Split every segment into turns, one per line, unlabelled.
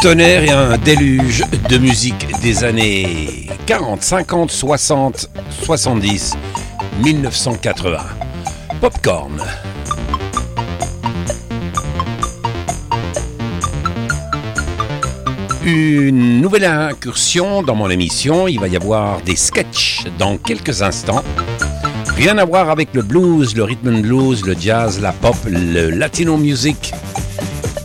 Tonnerre et un déluge de musique des années 40, 50, 60, 70, 1980. Popcorn. Une nouvelle incursion dans mon émission. Il va y avoir des sketchs dans quelques instants. Rien à voir avec le blues, le rhythm and blues, le jazz, la pop, le latino music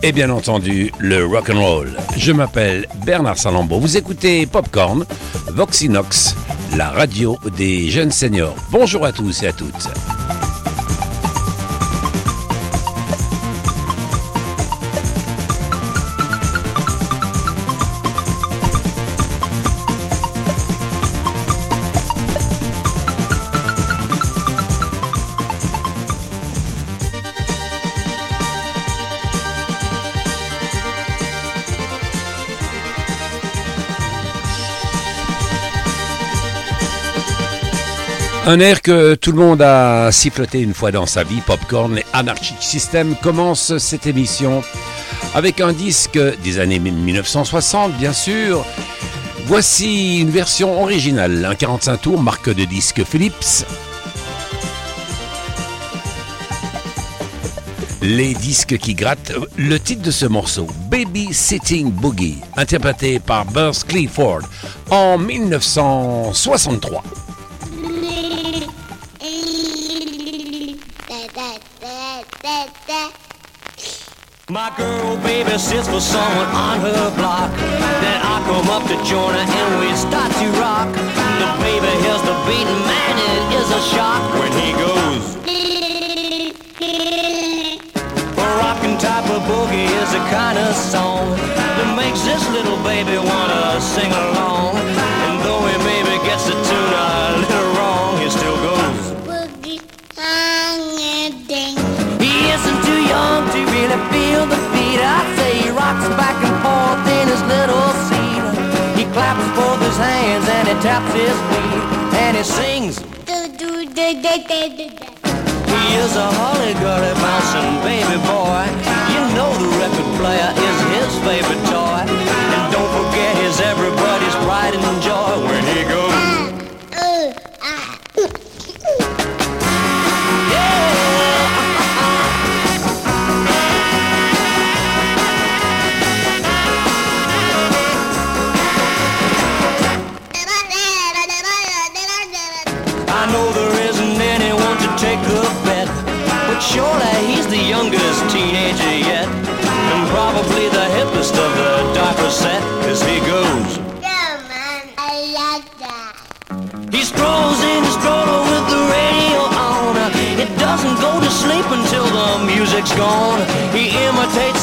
et bien entendu le rock and roll. Je m'appelle Bernard Salambo. Vous écoutez Popcorn, Voxinox, la radio des jeunes seniors. Bonjour à tous et à toutes. Un air que tout le monde a siffloté une fois dans sa vie, Popcorn et Anarchic System commence cette émission avec un disque des années 1960, bien sûr. Voici une version originale, un 45 tours, marque de disque Philips. Les disques qui grattent, le titre de ce morceau, Baby Sitting Boogie, interprété par Buzz Clifford en 1963.
My girl baby sits for someone on her block. Then I come up to join her and we start to rock. The baby hears the beat, man, it is a shock when he goes. A rockin' type of boogie is the kind of song that makes this little baby wanna sing along. Taps his feet and he sings. He is a holly-gully bouncing baby boy. You know the record player is his favorite toy.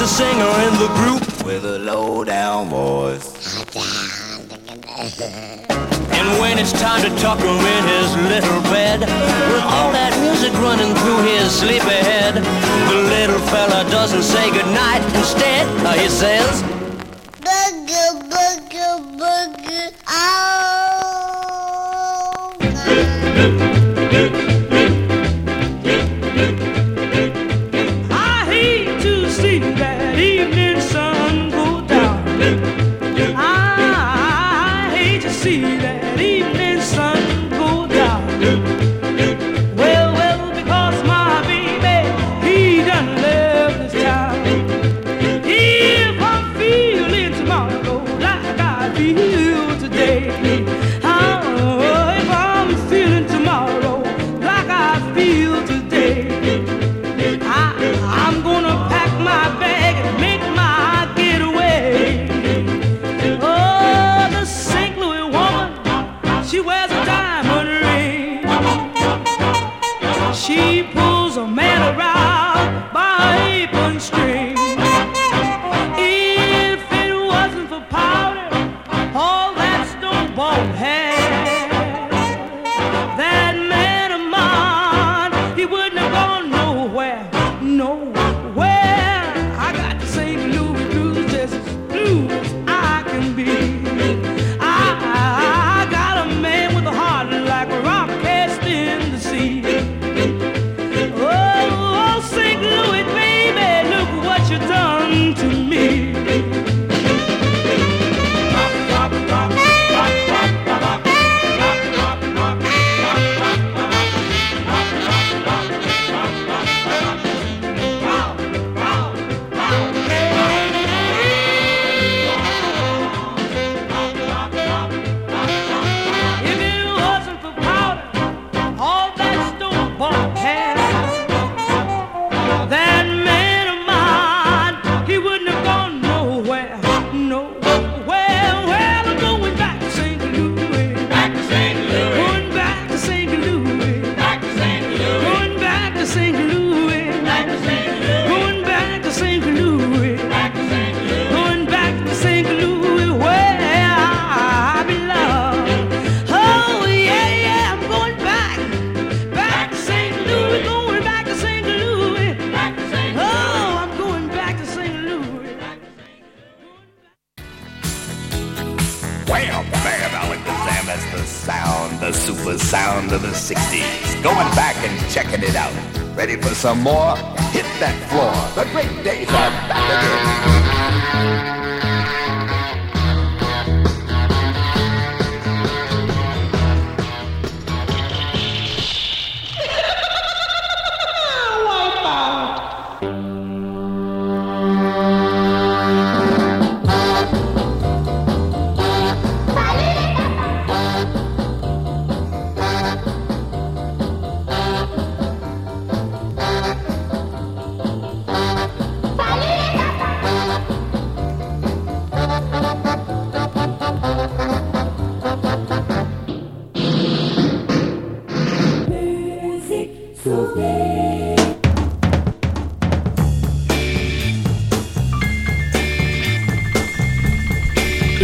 Singer in the group with a low down voice. And when it's time to tuck him in his little bed, with all that music running through his sleepy head, the little fella doesn't say goodnight. Instead, he says,
some more?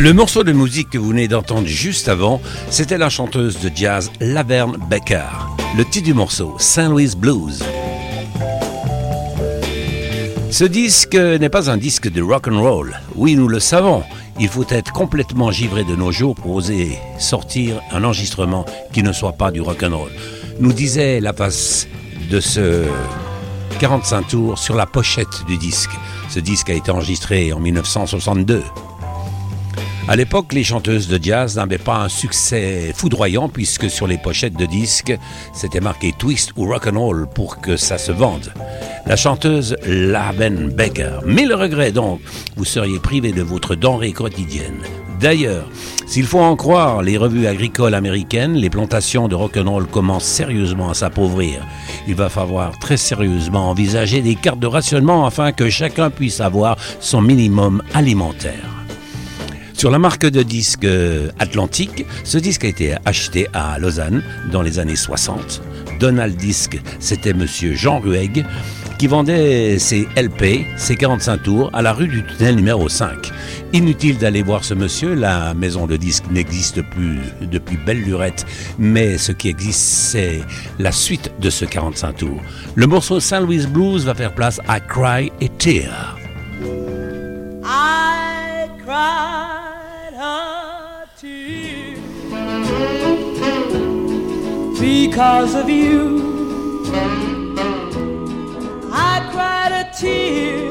Le morceau de musique que vous venez d'entendre juste avant, c'était la chanteuse de jazz Laverne Becker. Le titre du morceau, Saint Louis Blues. Ce disque n'est pas un disque de rock and roll. Oui, nous le savons. Il faut être complètement givré de nos jours pour oser sortir un enregistrement qui ne soit pas du rock and roll. Nous disait la face de ce 45 tours sur la pochette du disque. Ce disque a été enregistré en 1962. À l'époque, les chanteuses de jazz n'avaient pas un succès foudroyant puisque sur les pochettes de disques, c'était marqué twist ou rock and roll pour que ça se vende. La chanteuse Laven Becker. Mais le regret donc, vous seriez privé de votre denrée quotidienne. D'ailleurs, s'il faut en croire les revues agricoles américaines, les plantations de rock'n'roll commencent sérieusement à s'appauvrir. Il va falloir très sérieusement envisager des cartes de rationnement afin que chacun puisse avoir son minimum alimentaire. Sur la marque de disques Atlantique, ce disque a été acheté à Lausanne dans les années 60. Donald Disc, c'était monsieur Jean Rueg qui vendait ses LP, ses 45 tours, à la rue du tunnel numéro 5. Inutile d'aller voir ce monsieur, la maison de disques n'existe plus depuis belle lurette, mais ce qui existe, c'est la suite de ce 45 tours. Le morceau Saint Louis Blues va faire place à Cry a Tear.
Because of you. I cried a tear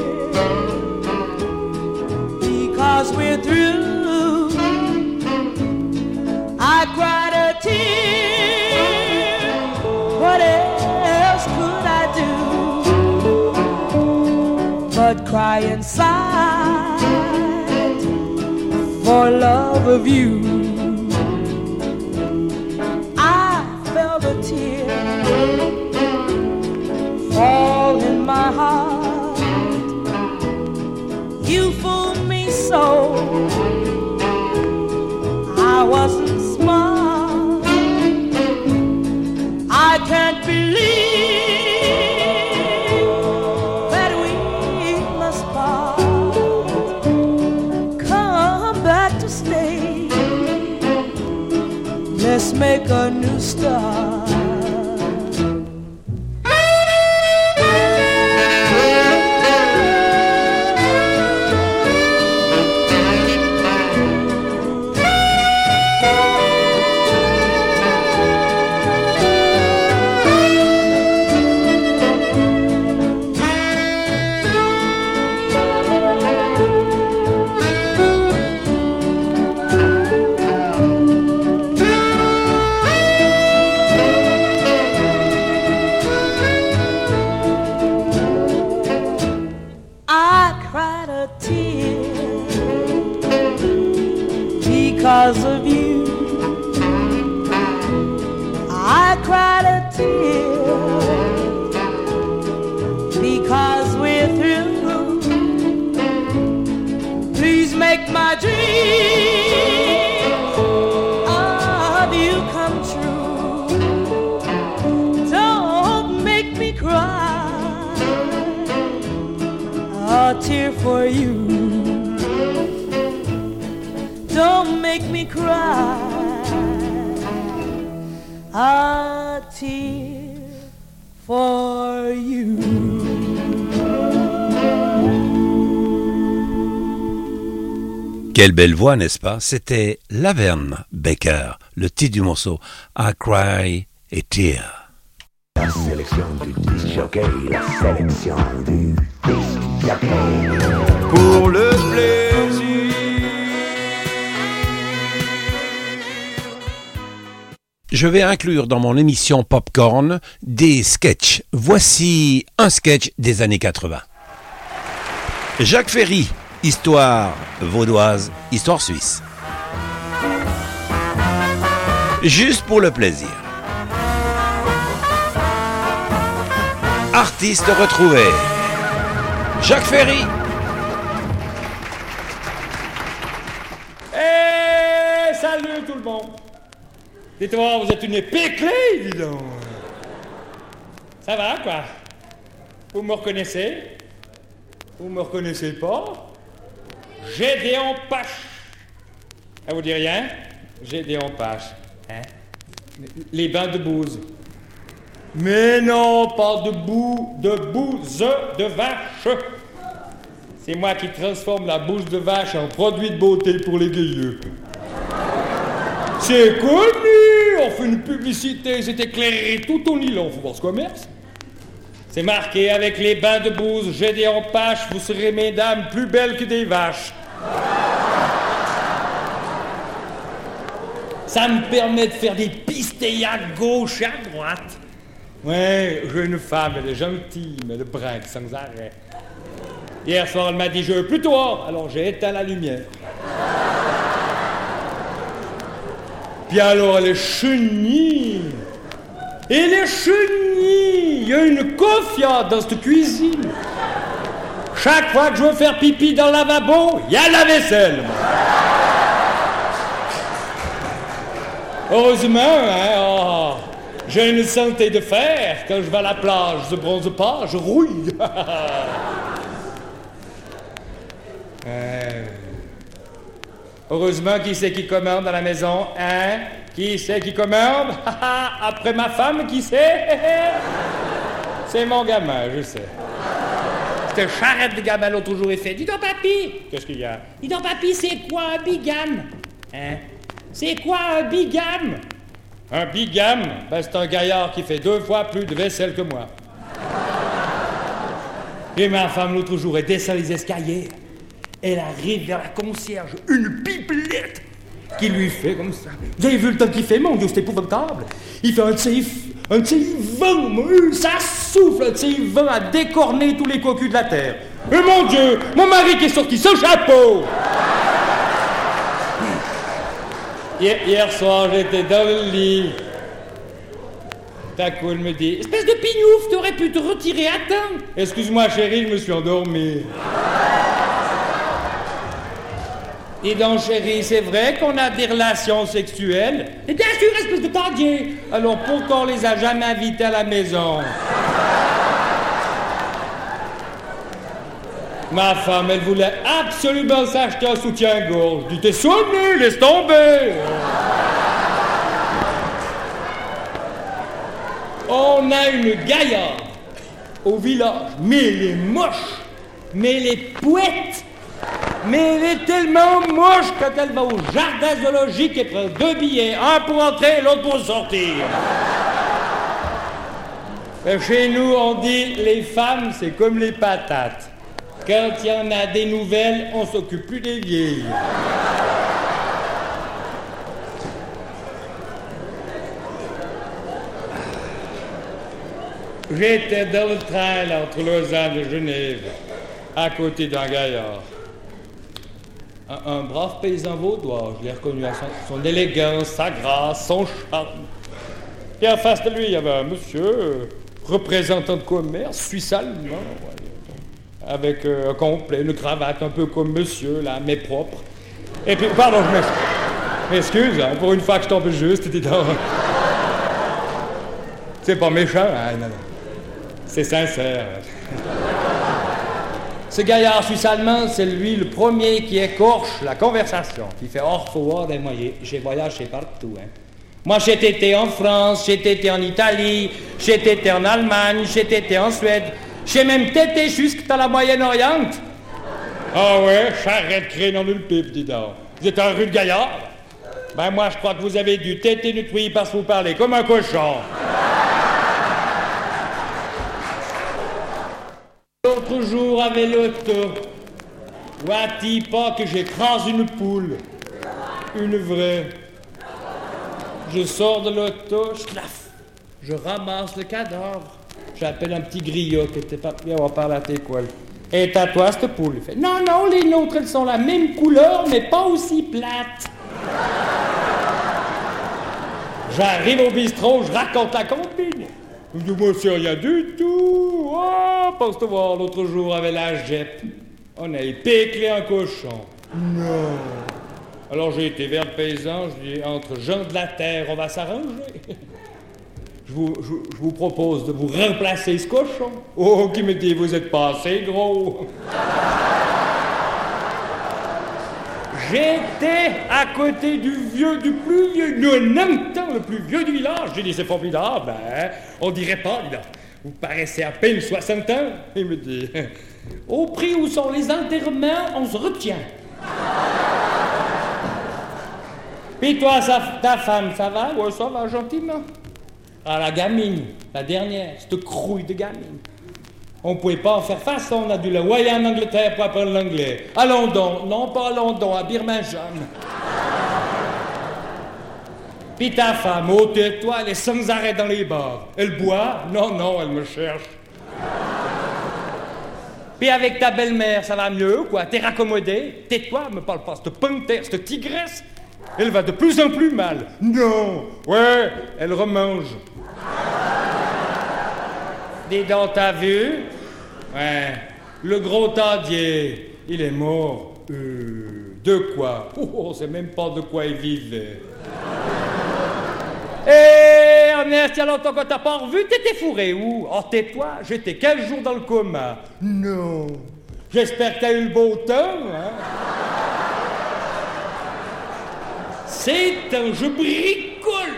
because we're through. I cried a tear. What else could I do but cry inside? For love of you. A new start. A tear for you.
Quelle belle voix, n'est-ce pas? C'était Laverne Baker, le titre du morceau I Cry a Tear.
Silly sélection du disc jockey, la sélection du disc jockey.
Pour le
Je vais inclure dans mon émission Popcorn des sketchs. Voici un sketch des années 80. Jacques Ferry, histoire vaudoise, histoire suisse. Juste pour le plaisir. Artiste retrouvé. Jacques Ferry.
Eh, salut tout le monde. Dites-moi, vous êtes une épiclée, dis donc. Ça va, quoi? Vous me reconnaissez? Vous me reconnaissez pas? Gédéon Pache. Ça vous dit rien? Gédéon Pache. Hein? Les bains de bouse. Mais non, pas de boue, de bouse de vache. C'est moi qui transforme la bouse de vache en produit de beauté pour les gailleux. C'est connu On fait une publicité, c'est éclairé tout au nylon, faut voir ce commerce. C'est marqué avec les bains de bouse, j'ai en pache, vous serez mesdames plus belles que des vaches. Ça me permet de faire des pistes à gauche et à droite. Ouais, j'ai une femme, elle est gentille, mais elle brinque sans arrêt. Hier soir, elle m'a dit je veux plus toi, alors j'ai éteint la lumière. Puis alors, elle est chenille. Et les chenilles, il y a une confiance dans cette cuisine. Chaque fois que je veux faire pipi dans le lavabo, il y a la vaisselle. Heureusement, hein, oh, j'ai une santé de fer. Quand je vais à la plage, je bronze pas, je rouille. Heureusement, qui c'est qui commande à la maison Hein? Qui c'est qui commande? Après ma femme, qui c'est? C'est mon gamin, je sais. Cette charrette de gamin l'autre jour, il fait Dis donc, papy Qu'est-ce qu'il y a? Dis donc, papy, c'est quoi un bigame? Hein? C'est quoi un bigame? Un bigame? Ben, C'est un gaillard qui fait deux fois plus de vaisselle que moi. Et ma femme, l'autre jour, elle descend les escaliers. Elle arrive vers la concierge, une pipelette qui lui fait comme ça. Vous avez vu le temps qu'il fait, mon Dieu, c'est épouvantable. Il fait un ces, un ces vents, mon- ça souffle, un de ces vents à décorner tous les cocus de la terre. Et mon Dieu, mon mari qui est sorti sans chapeau. Hier, hier soir, j'étais dans le lit. D'un coup, elle me dit Espèce de pignouf, t'aurais pu te retirer à temps. Excuse-moi, chérie, je me suis endormi. Dis donc, chérie, c'est vrai qu'on a des relations sexuelles? Et bien sûr, espèce de tardier Alors pourquoi on les a jamais invités à la maison? Ma femme, elle voulait absolument s'acheter un soutien-gorge. Je dis, t'es sonné, laisse tomber. On a une gaillarde au village, mais elle est moche, mais elle est pouette, mais elle est tellement moche quand elle va au jardin zoologique et prend deux billets, un pour entrer et l'autre pour sortir. Chez nous, on dit les femmes, c'est comme les patates. Quand il y en a des nouvelles, on s'occupe plus des vieilles. J'étais dans le train entre Lausanne et Genève, à côté d'un gaillard. Un, brave paysan vaudois, je l'ai reconnu à son, élégance, sa grâce, son charme. Et en face de lui, il y avait un monsieur, représentant de commerce, suisse-allemand, avec euh, un complet, une cravate un peu comme monsieur, là, mais propre. Et puis, pardon, je m'ex- m'excuse, hein, pour une fois que je tombe juste. C'est pas méchant, hein, non, non. C'est sincère. Ce gaillard suisse-allemand, c'est lui le premier qui écorche la conversation, qui fait hors forward et moi, j'ai voyagé partout. Hein. Moi, j'ai été en France, j'ai été en Italie, j'ai été en Allemagne, j'ai été en Suède, j'ai même été jusqu'à la Moyen-Orient. Ah ouais, charrette dans une pipe, dis donc. Vous êtes un rude gaillard Ben moi, je crois que vous avez dû téter nettoyer parce que vous parlez comme un cochon. Avec l'auto. Vois-tu pas que j'écrase une poule Une vraie. Je sors de l'auto, je. Je ramasse le cadavre. J'appelle un petit griot qui était pas bien, on va parler à tes cols. Et t'as toi cette poule Non, non, les nôtres, elles sont la même couleur, mais pas aussi plates. J'arrive au bistrot, je raconte la combine. Je dis, moi, c'est rien du tout. Oh, pense te voir l'autre jour avec la JEP. On a épéclé un cochon. Non. Alors j'ai été vers le paysan, je dis, entre gens de la terre, on va s'arranger. Je vous, je- je vous propose de vous remplacer ce cochon. Oh, qui me dit, vous êtes pas assez gros. J'étais à côté du vieux, du plus vieux, en même temps, le plus vieux du village. J'ai dit, c'est formidable, hein? On dirait pas, donc. Vous paraissez à peine 60 ans. Il me dit, au prix où sont les enterrements, on se retient. Puis toi, ta femme, ça va? Ouais, ça va, gentiment. Ah, la gamine, la dernière, cette crouille de gamine. On pouvait pas en faire face, on a dû la voyer en Angleterre pour apprendre l'anglais. À London, non pas à London, à Birmingham. Puis ta femme, oh tais-toi, elle est sans arrêt dans les bars. Elle boit? Non, non, elle me cherche. Puis avec ta belle-mère, ça va mieux quoi? T'es raccommodé? Tais-toi, me parle pas, cette panthère, cette tigresse. Elle va de plus en plus mal. Non Ouais, elle remange. Dis donc, t'as vu? Ouais. Le gros Tadier, il est mort. Euh, de quoi? Oh, on sait même pas de quoi il vivait. Eh, Ernest, il y a longtemps que t'as pas revu, t'étais fourré où? Oh, tais-toi, j'étais 15 jours dans le coma. Non. J'espère que t'as eu le beau temps, hein C'est un je bricole.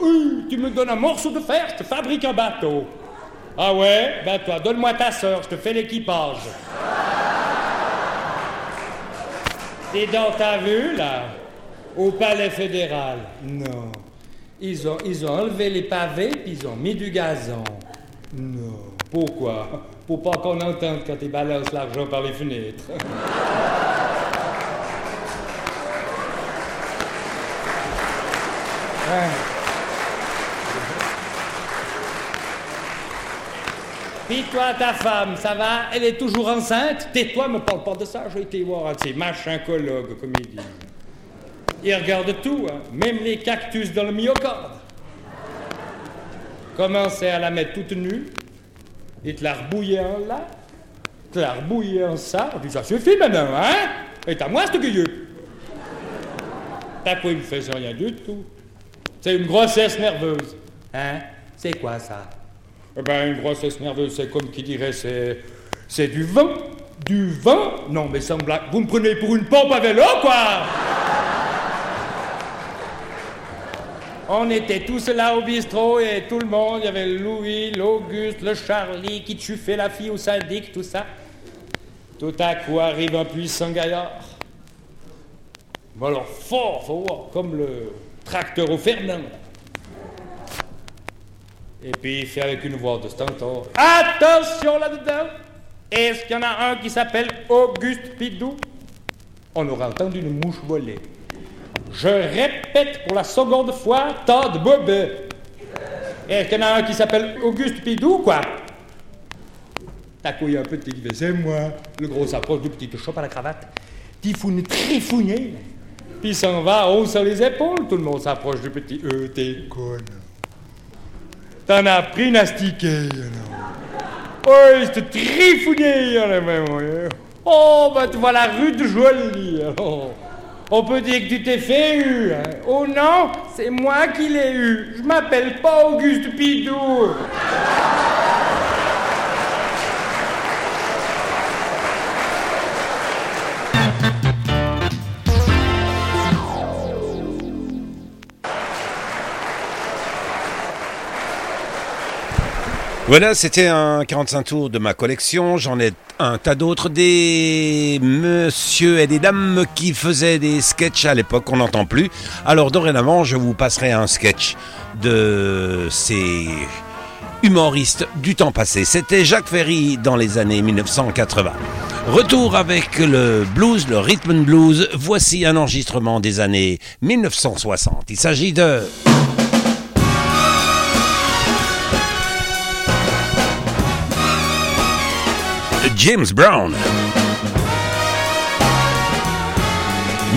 Oui, tu me donnes un morceau de fer, je te fabrique un bateau. Ah ouais? Ben toi, donne-moi ta sœur, je te fais l'équipage. Et donc, t'as vu, là Au palais fédéral Non. Ils ont, ils ont enlevé les pavés, puis ils ont mis du gazon. Non. Pourquoi? Pour pas qu'on entende quand ils balancent l'argent par les fenêtres. Ouais. Puis toi, ta femme, ça va? Elle est toujours enceinte? Tais-toi, me parle pas de ça, j'ai été voir un de ces machins-cologues, comme ils disent. Ils regardent tout, hein, même les cactus dans le myocarde. Commencez à la mettre toute nue, et te la rebouiller en là, te la rebouiller en ça, puis ça suffit maintenant, hein? Et à moi, ce gueuleux. T'as quoi, il me fait rien du tout. C'est une grossesse nerveuse. Hein? C'est quoi ça? Eh ben, une grossesse nerveuse, c'est comme qui dirait, c'est. Du vent. Du vent Non, mais sans blague. Vous me prenez pour une pompe à vélo, quoi On était tous là au bistrot et tout le monde, il y avait Louis, l'Auguste, le Charlie qui chuffait la fille au syndic, tout ça. Tout à coup arrive un puissant gaillard. Bon alors fort, voir, comme le tracteur au Fernand. Et puis il fait avec une voix de stentor. Attention là-dedans Est-ce qu'il y en a un qui s'appelle Auguste Pidou? On aura entendu une mouche voler. Je répète pour la seconde fois, tas de bobet. Est-ce qu'il y en a un qui s'appelle Auguste Pidou, quoi? T'as couillé un qui fait, c'est moi. Le gros s'approche du petit, te chope à la cravate. Tifoune trifouné. Puis s'en va, haut sur les épaules. Tout le monde s'approche du petit. Euh, t'es conne. T'en as pris une astiquée, alors. Oh, trifouné, alors, même. ouais. Oh, ben, tu vois la rue de Jolie, alors. On peut dire que tu t'es fait eu. hein. Oh non, c'est moi qui l'ai eu. Je m'appelle pas Auguste Pidou.
Voilà, c'était un 45 tours de ma collection. J'en ai un tas d'autres. Des monsieur et des dames qui faisaient des sketchs à l'époque, on n'entend plus. Alors dorénavant, je vous passerai un sketch de ces humoriste du temps passé. C'était Jacques Ferry dans les années 1980. Retour avec le blues, le rhythm and blues. Voici un enregistrement des années 1960. Il s'agit de... James Brown.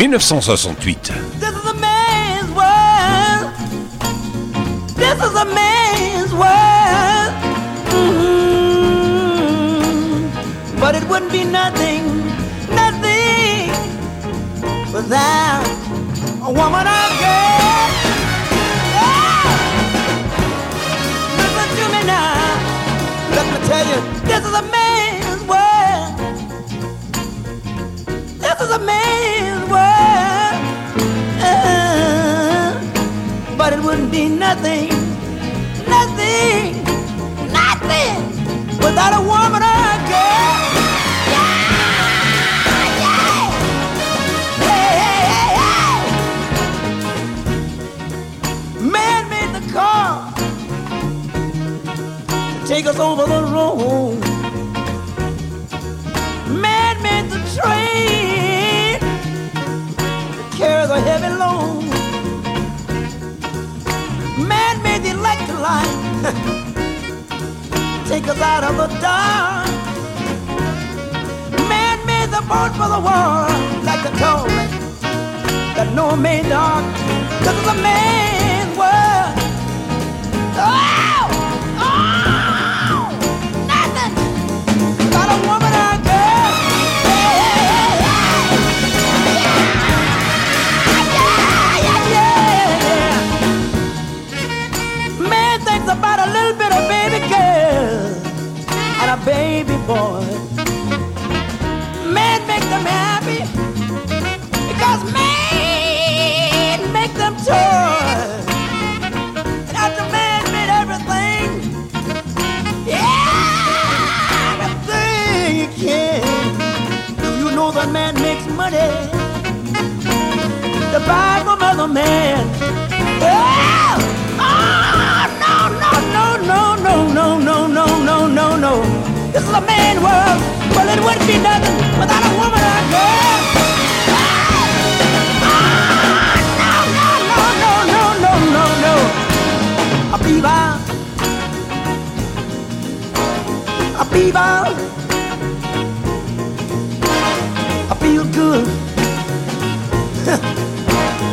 1968.
This is a man's world. This is a man's world. Mhm. But it wouldn't be nothing, nothing without a woman me tell you, this is a man's world. Uh, but it wouldn't be nothing, nothing, nothing without a woman or a girl. Yeah, yeah. Hey, hey, hey. Man made the car take us over the road. Man made the train light take us out of the dark. Man made the boat for the war, like the told that no made dark. This is a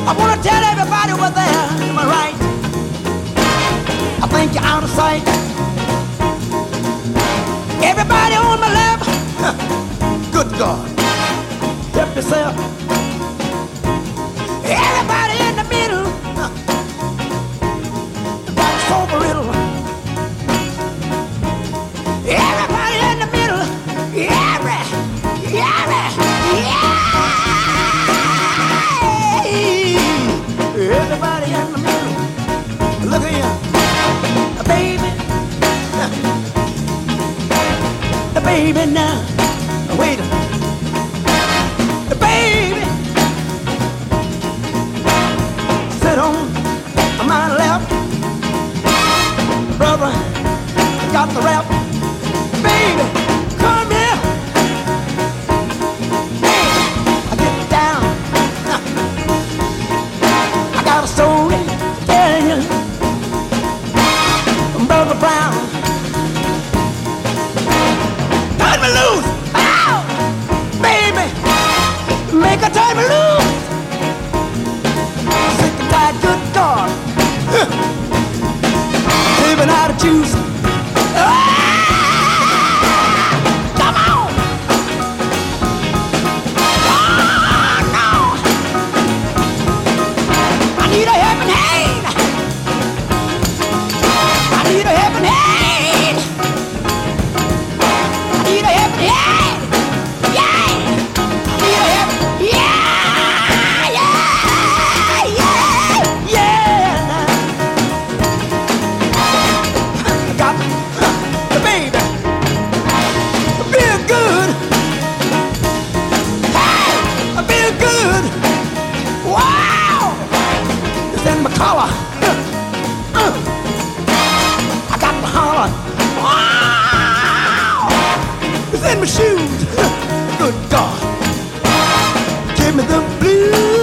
I wanna tell everybody over there, am I right? I think you're out of sight. Everybody on my left, good God, help yourself. Baby now, wait, baby, sit on my lap, brother, got the rap, collar. Uh, uh. I got my holler. Wow. It's in my shoes. Good God. Give me the blues.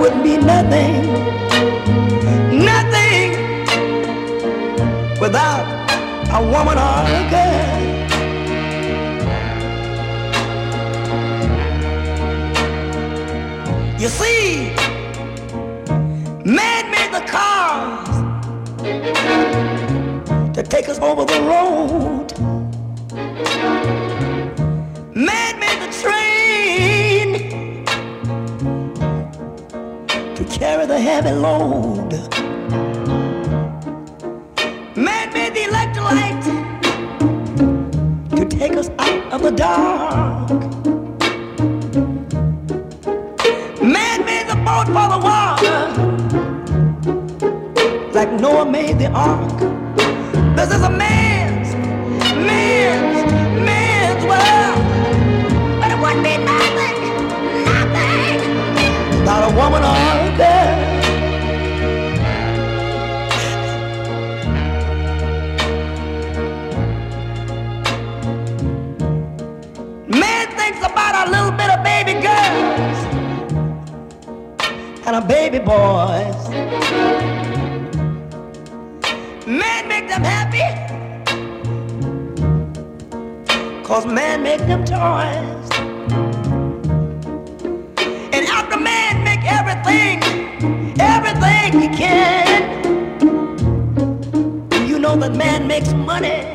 Wouldn't be nothing nothing without a woman or a girl. You see, man made the cars to take us over the road. The heavy load. Man made the electrolyte to take us out of the dark. Man made the boat for the water, like Noah made the ark. This is a man's, boys. Man make them happy. Cause man make them toys. And after man make everything, everything he can. You know that man makes money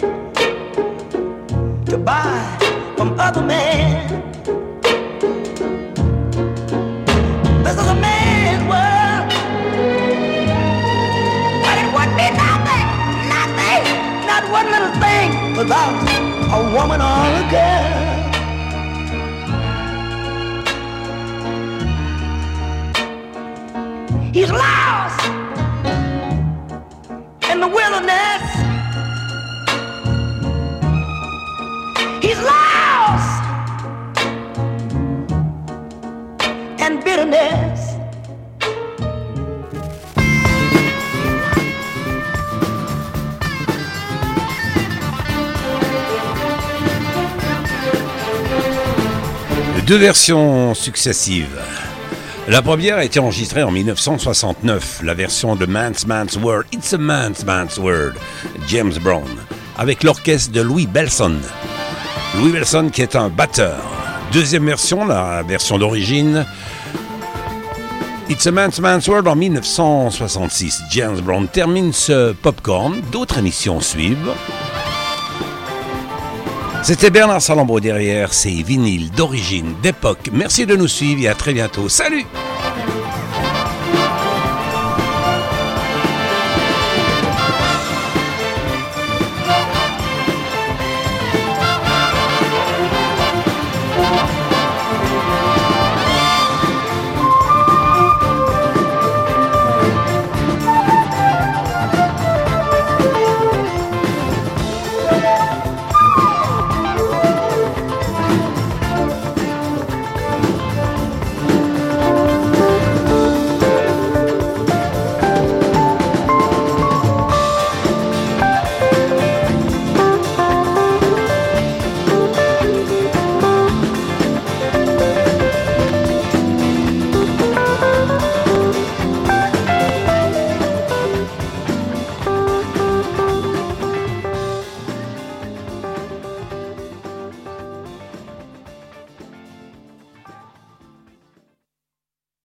to buy from other men. Little thing without a woman or a girl. He's lost in the wilderness. He's lost and bitterness.
Deux versions successives. La première a été enregistrée en 1969, la version de Man's Man's World, It's a Man's Man's World, James Brown, avec l'orchestre de Louis Belson. Louis Belson qui est un batteur. Deuxième version, la version d'origine, It's a Man's Man's World en 1966. James Brown termine ce popcorn, d'autres émissions suivent. C'était Bernard Salambo derrière ces vinyles d'origine, d'époque. Merci de nous suivre et à très bientôt. Salut